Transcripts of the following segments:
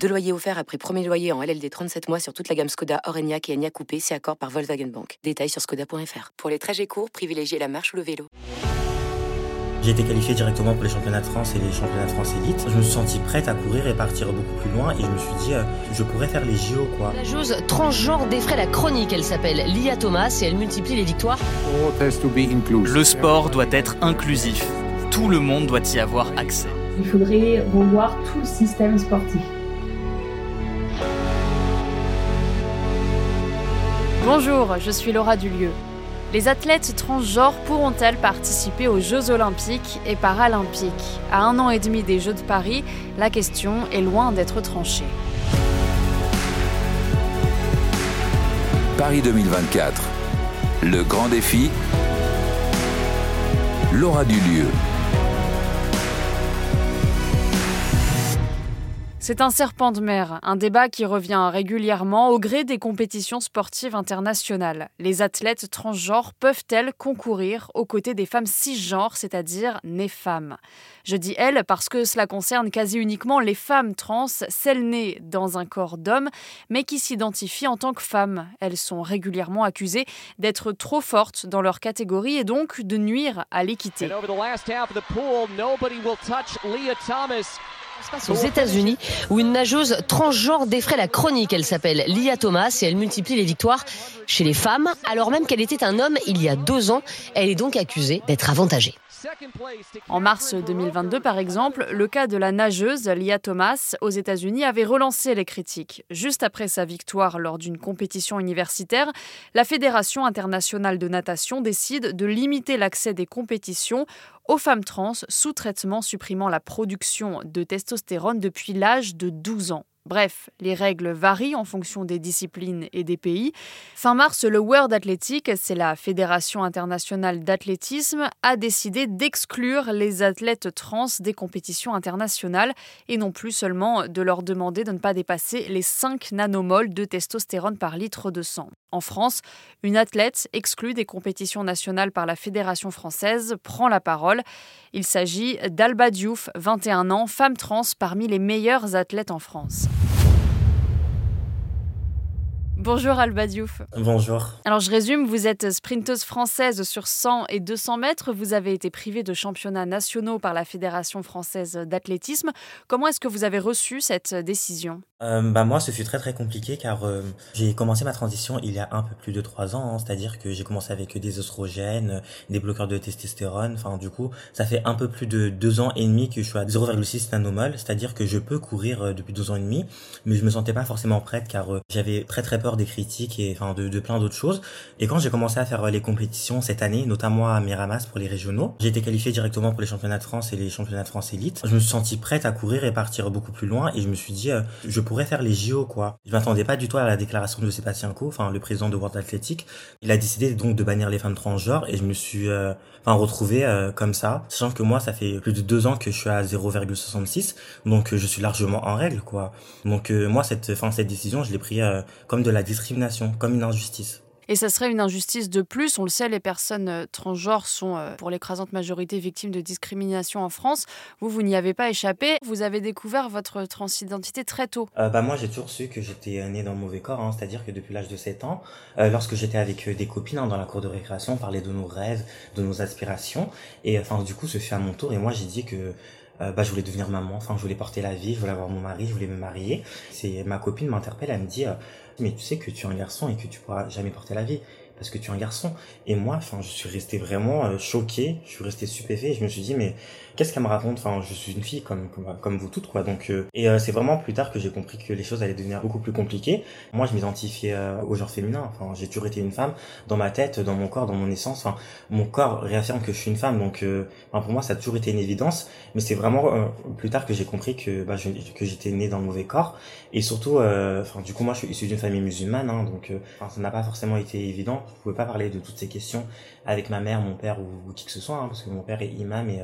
Deux loyers offerts après premier loyer en LLD 37 mois sur toute la gamme Skoda, Orenia et Enya Coupé, c'est accord par Volkswagen Bank. Détails sur skoda.fr. Pour les trajets courts, privilégiez la marche ou le vélo. J'ai été qualifié directement pour les championnats de France et les championnats de France élite. Je me suis senti prête à courir et partir beaucoup plus loin et je me suis dit, euh, je pourrais faire les JO quoi. La joueuse transgenre défraie la chronique, elle s'appelle Lia Thomas et elle multiplie les victoires. Le sport doit être inclusif. Tout le monde doit y avoir accès. Il faudrait revoir tout le système sportif. Bonjour, je suis Laura Dulieu. Les athlètes transgenres pourront-elles participer aux Jeux olympiques et paralympiques? À un an et demi des Jeux de Paris, la question est loin d'être tranchée. Paris 2024. Le grand défi. Laura Dulieu. C'est un serpent de mer, un débat qui revient régulièrement au gré des compétitions sportives internationales. Les athlètes transgenres peuvent-elles concourir aux côtés des femmes cisgenres, c'est-à-dire nées femmes? Je dis elles parce que cela concerne quasi uniquement les femmes trans, celles nées dans un corps d'homme, mais qui s'identifient en tant que femmes. Elles sont régulièrement accusées d'être trop fortes dans leur catégorie et donc de nuire à l'équité. Aux États-Unis, où une nageuse transgenre défraie la chronique, elle s'appelle Lia Thomas et elle multiplie les victoires chez les femmes, alors même qu'elle était un homme il y a deux ans. Elle est donc accusée d'être avantagée. En mars 2022, par exemple, le cas de la nageuse Lia Thomas aux États-Unis avait relancé les critiques. Juste après sa victoire lors d'une compétition universitaire, la Fédération internationale de natation décide de limiter l'accès des compétitions aux femmes trans sous traitement supprimant la production de testostérone depuis l'âge de 12 ans. Bref, les règles varient en fonction des disciplines et des pays. Fin mars, le World Athletic, c'est la Fédération internationale d'athlétisme, a décidé d'exclure les athlètes trans des compétitions internationales et non plus seulement de leur demander de ne pas dépasser les 5 nanomoles de testostérone par litre de sang. En France, une athlète exclue des compétitions nationales par la Fédération française prend la parole. Il s'agit d'Alba Diouf, 21 ans, femme trans parmi les meilleures athlètes en France. Bonjour Alba Diouf. Bonjour. Alors je résume, vous êtes sprinteuse française sur 100 et 200 mètres. Vous avez été privée de championnats nationaux par la Fédération française d'athlétisme. Comment est-ce que vous avez reçu cette décision euh, bah moi, ce fut très très compliqué car euh, j'ai commencé ma transition il y a un peu plus de trois ans, hein. c'est-à-dire que j'ai commencé avec des oestrogènes, des bloqueurs de testostérone. Enfin, du coup, ça fait un peu plus de deux ans et demi que je suis à 0,6 nanomol, c'est-à-dire que je peux courir euh, depuis deux ans et demi, mais je me sentais pas forcément prête car j'avais très très peur des critiques et enfin de, de plein d'autres choses. Et quand j'ai commencé à faire les compétitions cette année, notamment à Miramas pour les régionaux, j'ai été qualifiée directement pour les championnats de France et les championnats de France élite. Je me suis sentie prête à courir et partir beaucoup plus loin et je me suis dit je pourrais faire les JO quoi. Je m'attendais pas du tout à la déclaration de Sébastien Coe, enfin le président de World Athletic. Il a décidé donc de bannir les femmes transgenres et je me suis euh, enfin retrouvé euh, comme ça, sachant que moi ça fait plus de deux ans que je suis à 0,66, donc euh, je suis largement en règle quoi. Donc moi cette fin cette décision je l'ai pris comme de la discrimination, comme une injustice. Et ça serait une injustice de plus. On le sait, les personnes euh, transgenres sont, euh, pour l'écrasante majorité, victimes de discrimination en France. Vous, vous n'y avez pas échappé. Vous avez découvert votre transidentité très tôt. Euh, bah moi, j'ai toujours su que j'étais né dans le mauvais corps. Hein. C'est-à-dire que depuis l'âge de 7 ans, euh, lorsque j'étais avec des copines hein, dans la cour de récréation, on parlait de nos rêves, de nos aspirations. Et enfin, du coup, ce fut à mon tour. Et moi, j'ai dit que bah, je voulais devenir maman, enfin je voulais porter la vie, je voulais avoir mon mari, je voulais me marier. C'est ma copine m'interpelle, elle me dit mais tu sais que tu es un garçon et que tu pourras jamais porter la vie parce que tu es un garçon. Et moi, enfin, je suis resté vraiment euh, choqué, je suis resté stupéfait. Je me suis dit, mais qu'est-ce qu'elle me raconte? Enfin, je suis une fille comme comme, vous toutes, quoi. Donc, euh, et euh, c'est vraiment plus tard que j'ai compris que les choses allaient devenir beaucoup plus compliquées. Moi, je m'identifiais au genre féminin. Enfin, j'ai toujours été une femme dans ma tête, dans mon corps, dans mon essence. Enfin, mon corps réaffirme que je suis une femme. Donc, enfin, pour moi, ça a toujours été une évidence. Mais c'est vraiment plus tard que j'ai compris que bah, je, que j'étais né dans le mauvais corps. Et surtout, enfin, du coup, moi, je suis issu d'une famille musulmane, hein, donc, ça n'a pas forcément été évident Je pouvais pas parler de toutes ces questions avec ma mère, mon père ou, qui que ce soit, hein, parce que mon père est imam et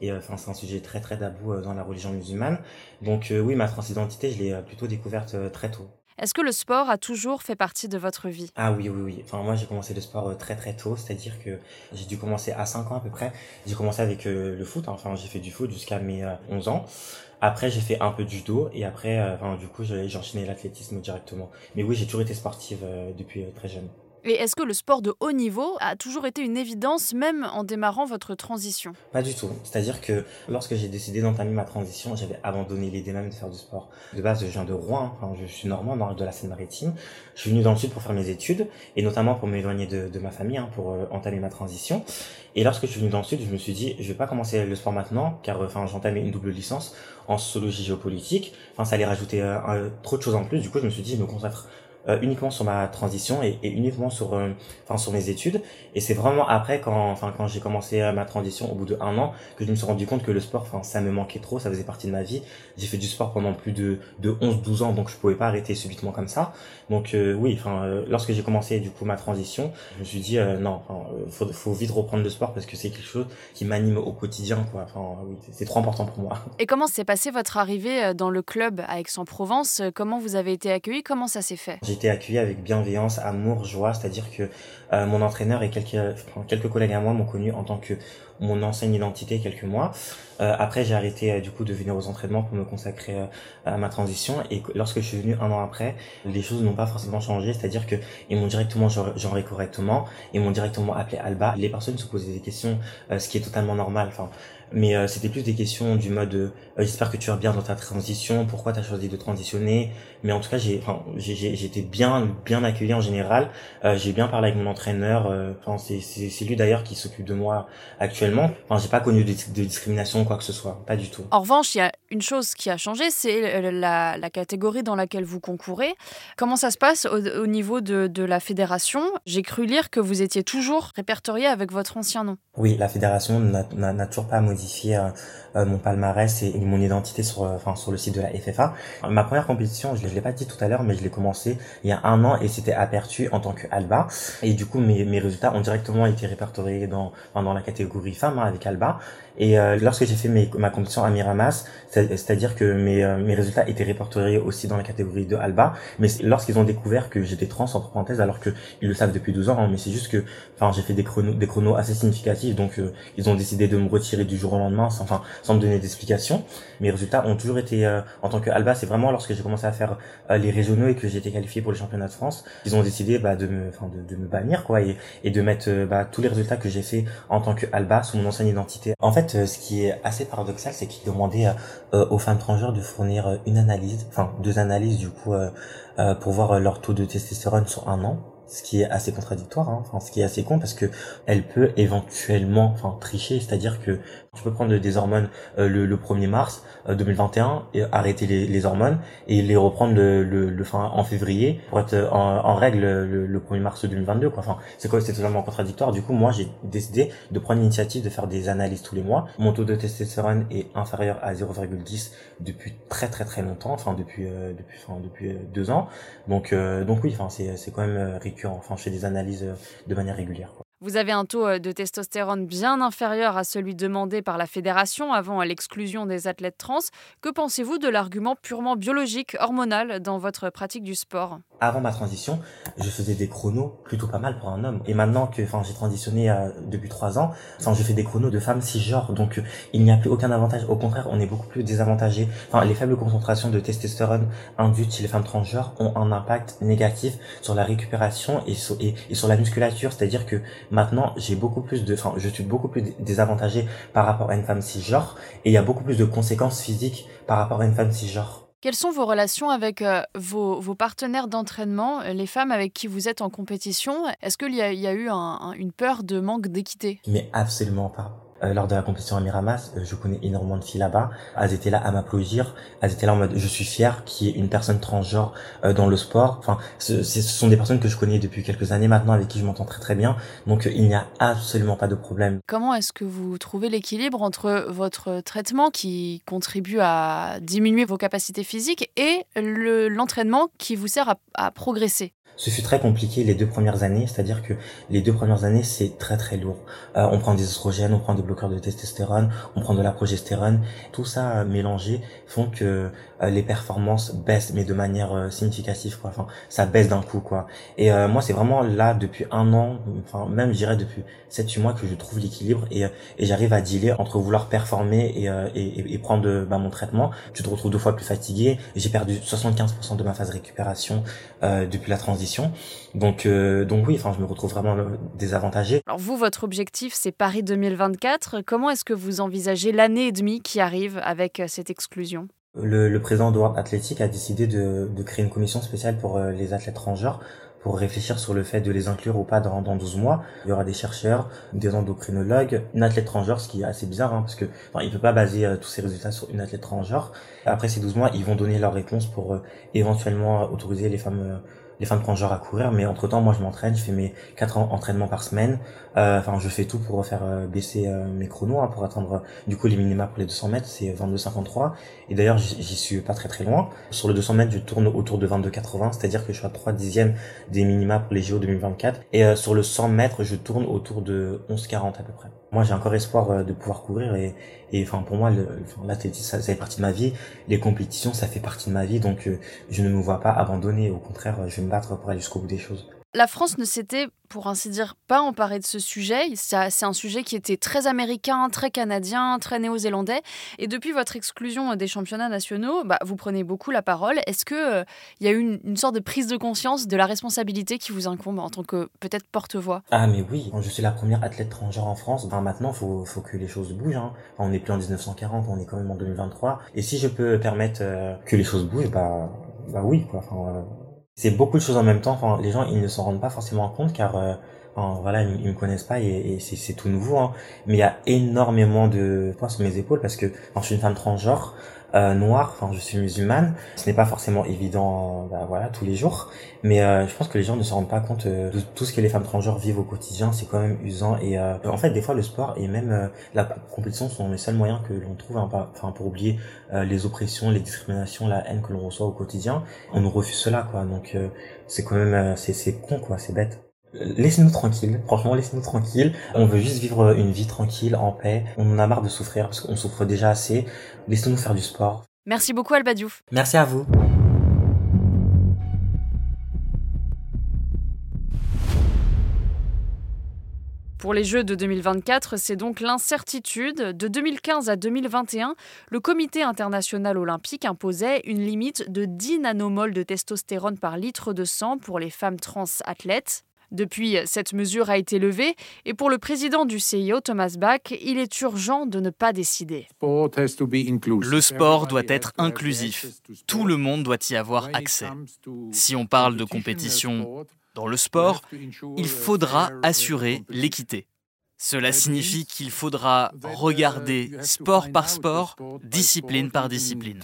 et enfin c'est un sujet très très tabou dans la religion musulmane. Donc oui, ma transidentité, je l'ai plutôt découverte très tôt. Est-ce que le sport a toujours fait partie de votre vie? Ah oui, oui, oui. Enfin, moi, j'ai commencé le sport euh, très, très tôt. C'est-à-dire que j'ai dû commencer à 5 ans à peu près. J'ai commencé avec euh, le foot. Hein. Enfin, j'ai fait du foot jusqu'à mes 11 euh, ans. Après, j'ai fait un peu de judo. Et après, enfin, du coup, j'ai enchaîné l'athlétisme directement. Mais oui, j'ai toujours été sportive depuis très jeune. Et est-ce que le sport de haut niveau a toujours été une évidence, même en démarrant votre transition? Pas du tout. C'est-à-dire que lorsque j'ai décidé d'entamer ma transition, j'avais abandonné l'idée même de faire du sport. De base, je viens de Rouen, je suis normand, dans de la Seine-Maritime. Je suis venu dans le sud pour faire mes études, et notamment pour m'éloigner de, ma famille, hein, pour euh, entamer ma transition. Et lorsque je suis venu dans le sud, je me suis dit, je vais pas commencer le sport maintenant, car enfin, j'entamais une double licence en sociologie géopolitique. Enfin, ça allait rajouter euh, trop de choses en plus. Du coup, je me suis dit, je me consacre euh, uniquement sur ma transition et, et uniquement sur euh, enfin sur mes études. Et c'est vraiment après quand enfin quand j'ai commencé euh, ma transition au bout de un an que je me suis rendu compte que le sport enfin ça me manquait trop ça faisait partie de ma vie. J'ai fait du sport pendant plus de de 11 12 ans donc je pouvais pas arrêter subitement comme ça. Donc oui enfin lorsque j'ai commencé du coup ma transition je me suis dit non enfin faut faut vite reprendre le sport parce que c'est quelque chose qui m'anime au quotidien quoi. Enfin oui c'est trop important pour moi. Et comment s'est passé votre arrivée dans le club à Aix-en-Provence? Comment vous avez été accueilli comment ça s'est fait? Accueilli avec bienveillance, amour, joie, c'est-à-dire que euh, mon entraîneur et quelques, quelques collègues à moi m'ont connu en tant que mon ancienne identité quelques mois. Euh, après, j'ai arrêté euh, du coup de venir aux entraînements pour me consacrer à ma transition. Et lorsque je suis venu un an après, les choses n'ont pas forcément changé. C'est-à-dire que ils m'ont directement genré correctement, ils m'ont directement appelé Alba. Les personnes se posaient des questions, ce qui est totalement normal. Enfin, mais euh, c'était plus des questions du mode euh, j'espère que tu vas bien dans ta transition. Pourquoi tu as choisi de transitionner? Mais en tout cas j'ai enfin j'ai été bien bien accueilli en général. Euh, j'ai bien parlé avec mon entraîneur enfin c'est c'est lui d'ailleurs qui s'occupe de moi actuellement. Enfin j'ai pas connu de, de, discrimination quoi que ce soit. Pas du tout. En revanche il y a une chose qui a changé c'est la, la, catégorie dans laquelle vous concourez. Comment ça se passe au, au niveau de, de la fédération? J'ai cru lire que vous étiez toujours répertorié avec votre ancien nom. Oui la fédération n'a toujours pas modifier euh, euh, mon palmarès et, mon identité sur, euh, enfin, sur le site de la FFA. Ma première compétition, je ne l'ai pas dit tout à l'heure, mais je l'ai commencé il y a un an et c'était aperçu en tant que Alba. Et du coup, mes, mes résultats ont directement été répertoriés dans, dans la catégorie femme hein, avec Alba. Et lorsque j'ai fait mes, ma compétition à Miramas, c'est-à-dire que mes, mes résultats étaient répertoriés aussi dans la catégorie de Alba. Mais lorsqu'ils ont découvert que j'étais trans, entre parenthèses, alors que ils le savent depuis 12 ans, hein, mais c'est juste que, enfin, j'ai fait des chronos, des chronos assez significatifs, donc ils ont décidé de me retirer du jour au lendemain, sans, enfin, sans me donner d'explication. Mes résultats ont toujours été, euh, en tant que Alba, c'est vraiment lorsque j'ai commencé à faire euh, les régionaux et que j'ai qualifié pour les championnats de France, ils ont décidé bah, de me, de, me bannir quoi, et, et de mettre euh, bah, tous les résultats que j'ai fait en tant que Alba sous mon ancienne identité. En fait, ce qui est assez paradoxal, c'est qu'ils demandaient aux femmes transgenres de fournir une analyse, enfin deux analyses du coup, pour voir leur taux de testostérone sur un an ce qui est assez contradictoire, hein. enfin ce qui est assez con parce que elle peut éventuellement, enfin tricher, c'est-à-dire que tu peux prendre des hormones euh, le, le, 1er mars 2021 euh, arrêter les, hormones et les reprendre le, fin en février pour être en, en règle le, le, 1er mars 2022 quoi. Enfin c'est quoi c'est totalement contradictoire. Du coup moi j'ai décidé de prendre l'initiative de faire des analyses tous les mois. Mon taux de testostérone est inférieur à 0,10 depuis très très très longtemps, enfin depuis euh, depuis enfin, depuis deux ans. Donc donc oui enfin c'est c'est quand même Enfin, je fais des analyses euh, de manière régulière. Vous avez un taux euh, de testostérone bien inférieur à celui demandé par la fédération avant l'exclusion des athlètes trans. Que pensez-vous de l'argument purement biologique, hormonal dans votre pratique du sport? Avant ma transition, je faisais des chronos plutôt pas mal pour un homme. Et maintenant que enfin, j'ai transitionné euh, depuis trois ans, enfin, je fais des chronos de femmes cisgenres. Donc il n'y a plus aucun avantage. Au contraire, on est beaucoup plus désavantagé. Enfin, les faibles concentrations de testostérone induites chez les femmes transgenres ont un impact négatif sur la récupération et sur, et sur la musculature. C'est-à-dire que Maintenant, j'ai beaucoup plus de, enfin, je suis beaucoup plus désavantagé par rapport à une femme cisgenre et il y a beaucoup plus de conséquences physiques par rapport à une femme cisgenre. Quelles sont vos relations avec euh, vos, partenaires d'entraînement, les femmes avec qui vous êtes en compétition? Est-ce qu'il y, y, a eu une peur de manque d'équité? Mais absolument pas. Euh, lors de la compétition à Miramas, euh, je connais énormément de filles là-bas. Elles étaient là à m'applaudir. Elles étaient là en mode je suis fier qu'il y ait une personne transgenre euh, dans le sport. Enfin, ce, ce, sont des personnes que je connais depuis quelques années maintenant, avec qui je m'entends très très bien. Donc il n'y a absolument pas de problème. Comment est-ce que vous trouvez l'équilibre entre votre traitement qui contribue à diminuer vos capacités physiques et l'entraînement qui vous sert à, à progresser? Ce fut très compliqué les deux premières années, c'est-à-dire que les deux premières années, c'est très très lourd. Euh, on prend des oestrogènes, on prend des bloqueurs de testostérone, on prend de la progestérone. Tout ça mélangé font que euh, les performances baissent, mais de manière euh, significative, quoi. Enfin, ça baisse d'un coup, quoi. Et moi, c'est vraiment là, depuis un an, enfin, même, je dirais, depuis 7-8 mois que je trouve l'équilibre et, et j'arrive à dealer entre vouloir performer et, et, et prendre bah, mon traitement. Tu te retrouves deux fois plus fatigué. J'ai perdu 75% de ma phase récupération depuis la transition donc, euh, donc oui, enfin, je me retrouve vraiment euh, désavantagé. Alors vous, votre objectif, c'est Paris 2024. Comment est-ce que vous envisagez l'année et demie qui arrive avec euh, cette exclusion? Le, le, président de World Athletic a décidé de, de créer une commission spéciale pour les athlètes transgenres pour réfléchir sur le fait de les inclure ou pas dans, dans 12 mois. Il y aura des chercheurs, des endocrinologues, une athlète transgenre, ce qui est assez bizarre, hein, parce que enfin, il peut pas baser tous ses résultats sur une athlète transgenre. Après ces 12 mois, ils vont donner leur réponse pour éventuellement autoriser les femmes les femmes transgenres à courir, mais entre temps, moi, je m'entraîne, je fais mes quatre entraînements par semaine. Euh, enfin, je fais tout pour faire euh, baisser euh, mes chronos, hein, pour atteindre du coup les minima pour les 200 mètres, c'est 22,53. Et d'ailleurs, j'y suis pas très très loin. Sur le 200 mètres, je tourne autour de 22,80, c'est-à-dire que je suis à 3 dixièmes des minima pour les JO 2024. Et sur le 100 mètres, je tourne autour de 11,40 à peu près. Moi, j'ai encore espoir de pouvoir courir et, et enfin pour moi, l'athlétisme, ça, ça fait partie de ma vie. Les compétitions, ça fait partie de ma vie, donc je ne me vois pas abandonner. Au contraire, je vais me battre pour aller jusqu'au bout des choses. La France ne s'était, pour ainsi dire, pas emparée de ce sujet. C'est un sujet qui était très américain, très canadien, très néo-zélandais. Et depuis votre exclusion des championnats nationaux, bah, vous prenez beaucoup la parole. Est-ce qu'il il euh, y a eu une, sorte de prise de conscience de la responsabilité qui vous incombe en tant que peut-être porte-voix? Ah mais oui, je suis la première athlète transgenre en France. Maintenant, il faut, que les choses bougent. Hein. on n'est plus en 1940, on est quand même en 2023. Et si je peux permettre euh, que les choses bougent, bah, bah oui. Quoi. Euh, c'est beaucoup de choses en même temps. Enfin, les gens ils ne s'en rendent pas forcément compte car euh, voilà ils, me connaissent pas et, c'est tout nouveau. Hein. Mais il y a énormément de poids sur mes épaules parce que je suis une femme transgenre euh, noire, enfin je suis musulmane, ce n'est pas forcément évident bah, voilà tous les jours, mais euh, je pense que les gens ne se rendent pas compte euh, de tout ce que les femmes transgenres vivent au quotidien, c'est quand même usant. Et euh, en fait des fois le sport et même la compétition sont les seuls moyens que l'on trouve hein, enfin pour oublier les oppressions, les discriminations, la haine que l'on reçoit au quotidien, on nous refuse cela quoi, donc c'est quand même c'est con quoi, c'est bête. Laissez-nous tranquille, franchement laissez-nous tranquille. On veut juste vivre une vie tranquille, en paix. On en a marre de souffrir parce qu'on souffre déjà assez. Laissez-nous faire du sport. Merci beaucoup Alba Diouf. Merci à vous. Pour les Jeux de 2024, c'est donc l'incertitude. De 2015 à 2021, le Comité international olympique imposait une limite de 10 nanomoles de testostérone par litre de sang pour les femmes trans athlètes. Depuis, cette mesure a été levée et pour le président du CIO, Thomas Bach, il est urgent de ne pas décider. Le sport doit être inclusif. Tout le monde doit y avoir accès. Si on parle de compétition dans le sport, il faudra assurer l'équité. Cela signifie qu'il faudra regarder sport par sport, discipline par discipline.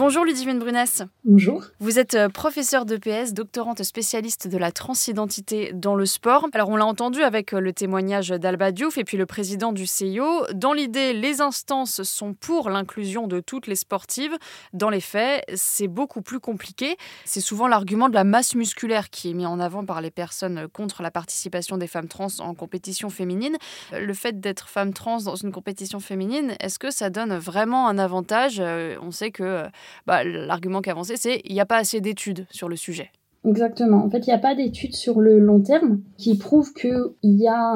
Bonjour Ludivine Brunès. Bonjour. Vous êtes euh, professeure d'EPS, doctorante spécialiste de la transidentité dans le sport. Alors on l'a entendu avec euh, le témoignage d'Alba Diouf et puis le président du CIO. Dans l'idée, les instances sont pour l'inclusion de toutes les sportives. Dans les faits, c'est beaucoup plus compliqué. C'est souvent l'argument de la masse musculaire qui est mis en avant par les personnes contre la participation des femmes trans en compétition féminine. Le fait d'être femme trans dans une compétition féminine, est-ce que ça donne vraiment un avantage? Euh, On sait que bah, l'argument qui avancé, c'est qu'il n'y a pas assez d'études sur le sujet. Exactement. En fait, il n'y a pas d'études sur le long terme qui prouvent qu'il y a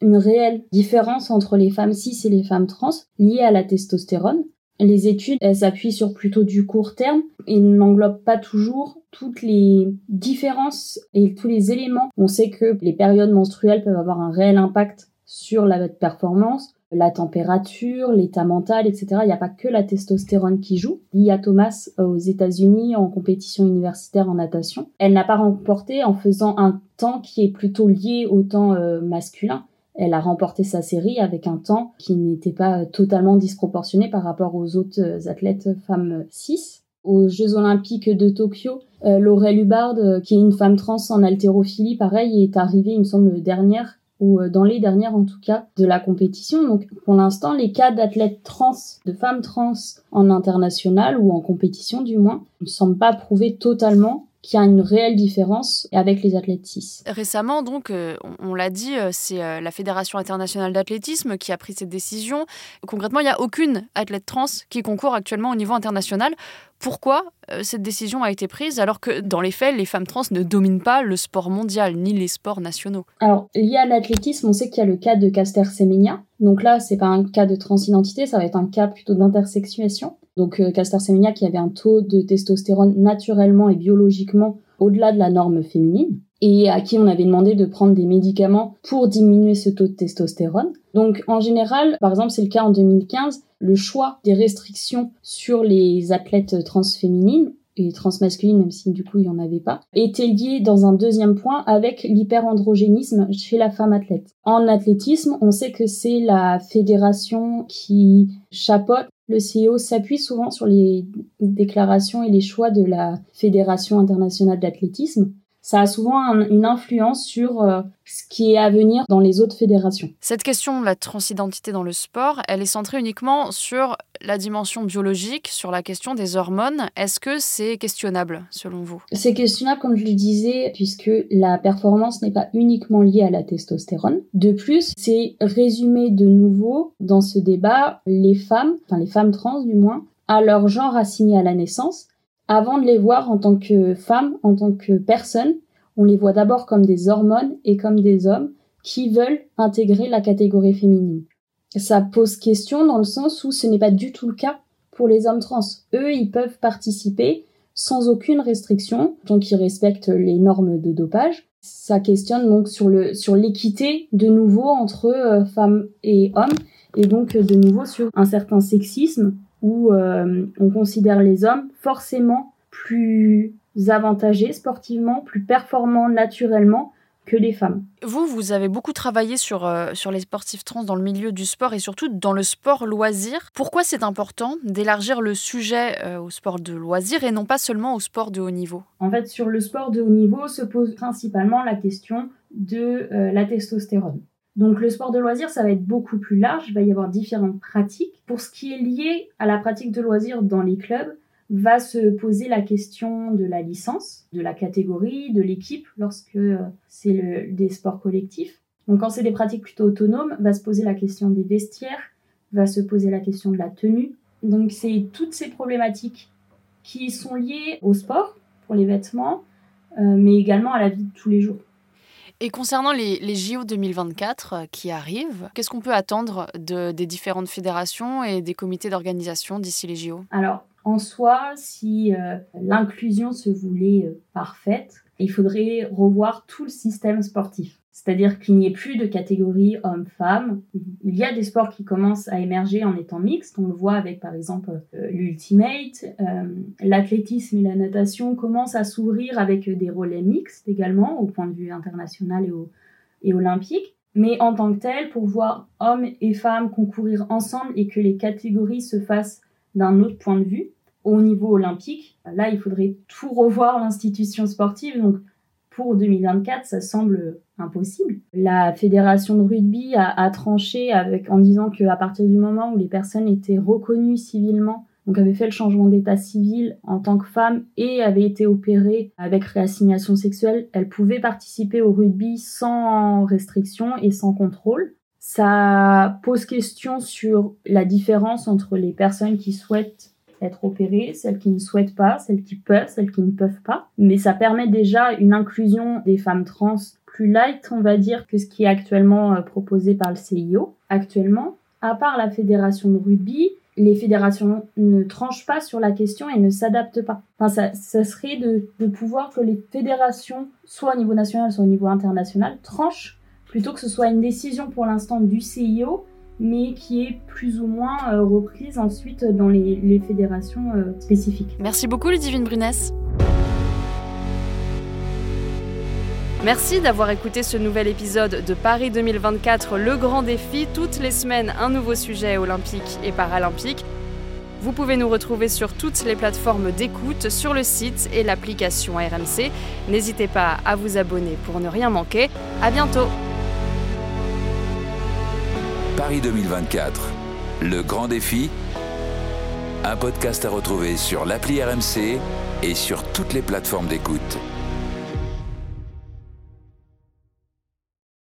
une réelle différence entre les femmes cis et les femmes trans liées à la testostérone. Les études, s'appuient sur plutôt du court terme et n'englobent pas toujours toutes les différences et tous les éléments. On sait que les périodes menstruelles peuvent avoir un réel impact sur la performance, la température, l'état mental, etc. Il n'y a pas que la testostérone qui joue. Lia Thomas euh, aux États-Unis en compétition universitaire en natation. Elle n'a pas remporté en faisant un temps qui est plutôt lié au temps euh, masculin. Elle a remporté sa série avec un temps qui n'était pas totalement disproportionné par rapport aux autres euh, athlètes femmes 6. Aux Jeux Olympiques de Tokyo, Laurel Hubbard, qui est une femme trans en haltérophilie, pareil, est arrivée, il me semble, dernière ou euh, dans les dernières en tout cas, de la compétition. Donc pour l'instant, les cas d'athlètes trans, de femmes trans en international ou en compétition du moins, ne semblent pas prouver totalement qu'il y a une réelle différence avec les athlètes cis. Récemment, donc, euh, on, l'a dit, euh, c'est la Fédération internationale d'athlétisme qui a pris cette décision. Concrètement, il n'y a aucune athlète trans qui concourt actuellement au niveau international pourquoi euh, cette décision a été prise alors que dans les faits, les femmes trans ne dominent pas le sport mondial ni les sports nationaux? Alors, lié à l'athlétisme, on sait qu'il y a le cas de Caster Semenya. Donc là, c'est pas un cas de transidentité, ça va être un cas plutôt d'intersexuation. Donc euh, Caster Semenya qui avait un taux de testostérone naturellement et biologiquement au-delà de la norme féminine et à qui on avait demandé de prendre des médicaments pour diminuer ce taux de testostérone. Donc en général, par exemple, c'est le cas en 2015, le choix des restrictions sur les athlètes transféminines et transmasculines, même si du coup il n'y en avait pas, était lié dans un deuxième point avec l'hyperandrogénisme chez la femme athlète. En athlétisme, on sait que c'est la fédération qui chapeaute. Le CEO s'appuie souvent sur les déclarations et les choix de la Fédération internationale d'athlétisme ça a souvent une influence sur euh, ce qui est à venir dans les autres fédérations. Cette question de la transidentité dans le sport, elle est centrée uniquement sur la dimension biologique, sur la question des hormones. Est-ce que c'est questionnable selon vous? C'est questionnable comme je le disais, puisque la performance n'est pas uniquement liée à la testostérone. De plus, c'est résumé de nouveau dans ce débat les femmes, enfin les femmes trans du moins, à leur genre assigné à la naissance avant de les voir en tant que femmes, en tant que personnes, on les voit d'abord comme des hormones et comme des hommes qui veulent intégrer la catégorie féminine. Ça pose question dans le sens où ce n'est pas du tout le cas pour les hommes trans. Eux, ils peuvent participer sans aucune restriction, tant qu'ils respectent les normes de dopage. Ça questionne donc sur l'équité de nouveau entre euh, femmes et hommes et donc de nouveau sur un certain sexisme où euh, on considère les hommes forcément plus avantagés sportivement, plus performants naturellement que les femmes. Vous, vous avez beaucoup travaillé sur, euh, sur les sportifs trans dans le milieu du sport et surtout dans le sport loisir. Pourquoi c'est important d'élargir le sujet euh, au sport de loisir et non pas seulement au sport de haut niveau? En fait, sur le sport de haut niveau se pose principalement la question de la testostérone. Donc le sport de loisir, ça va être beaucoup plus large, il va y avoir différentes pratiques. Pour ce qui est lié à la pratique de loisir dans les clubs, va se poser la question de la licence, de la catégorie, de l'équipe lorsque euh, c'est des sports collectifs. Donc quand c'est des pratiques plutôt autonomes, va se poser la question des vestiaires, va se poser la question de la tenue. Donc c'est toutes ces problématiques qui sont liées au sport pour les vêtements, euh, mais également à la vie de tous les jours. Et concernant les, les JO 2024 euh, qui arrivent, qu'est-ce qu'on peut attendre de, des différentes fédérations et des comités d'organisation d'ici les JO Alors, en soi, si euh, l'inclusion se voulait euh, parfaite, il faudrait revoir tout le système sportif. C'est-à-dire qu'il n'y ait plus de catégorie homme-femme. Il y a des sports qui commencent à émerger en étant mixtes. On le voit avec par exemple euh, l'ultimate. Euh, l'athlétisme et la natation commencent à s'ouvrir avec des relais mixtes également au point de vue international et, et olympique. Mais en tant que tel, pour voir hommes et femmes concourir ensemble et que les catégories se fassent d'un autre point de vue, au niveau olympique, là, il faudrait tout revoir l'institution sportive. Donc, pour 2024, ça semble impossible. La fédération de rugby a, tranché en disant qu'à partir du moment où les personnes étaient reconnues civilement, donc avaient fait le changement d'état civil en tant que femme et avaient été opérées avec réassignation sexuelle, elles pouvaient participer au rugby sans restriction et sans contrôle. Ça pose question sur la différence entre les personnes qui souhaitent être opérées, celles qui ne souhaitent pas, celles qui peuvent, celles qui ne peuvent pas. Mais ça permet déjà une inclusion des femmes trans plus light, on va dire, que ce qui est actuellement euh, proposé par le CIO. Actuellement, à part la fédération de rugby, les fédérations ne tranchent pas sur la question et ne s'adaptent pas. Enfin, ça, ça serait de, pouvoir que les fédérations, soit au niveau national, soit au niveau international, tranchent plutôt que ce soit une décision pour l'instant du CIO mais qui est plus ou moins euh, reprise ensuite dans les, fédérations euh, spécifiques. Merci beaucoup Ludivine Brunès. Merci d'avoir écouté ce nouvel épisode de Paris 2024, le grand défi. Toutes les semaines, un nouveau sujet olympique et paralympique. Vous pouvez nous retrouver sur toutes les plateformes d'écoute, sur le site et l'application RMC. N'hésitez pas à vous abonner pour ne rien manquer. À bientôt! Paris 2024. Le grand défi. Un podcast à retrouver sur l'appli RMC et sur toutes les plateformes d'écoute.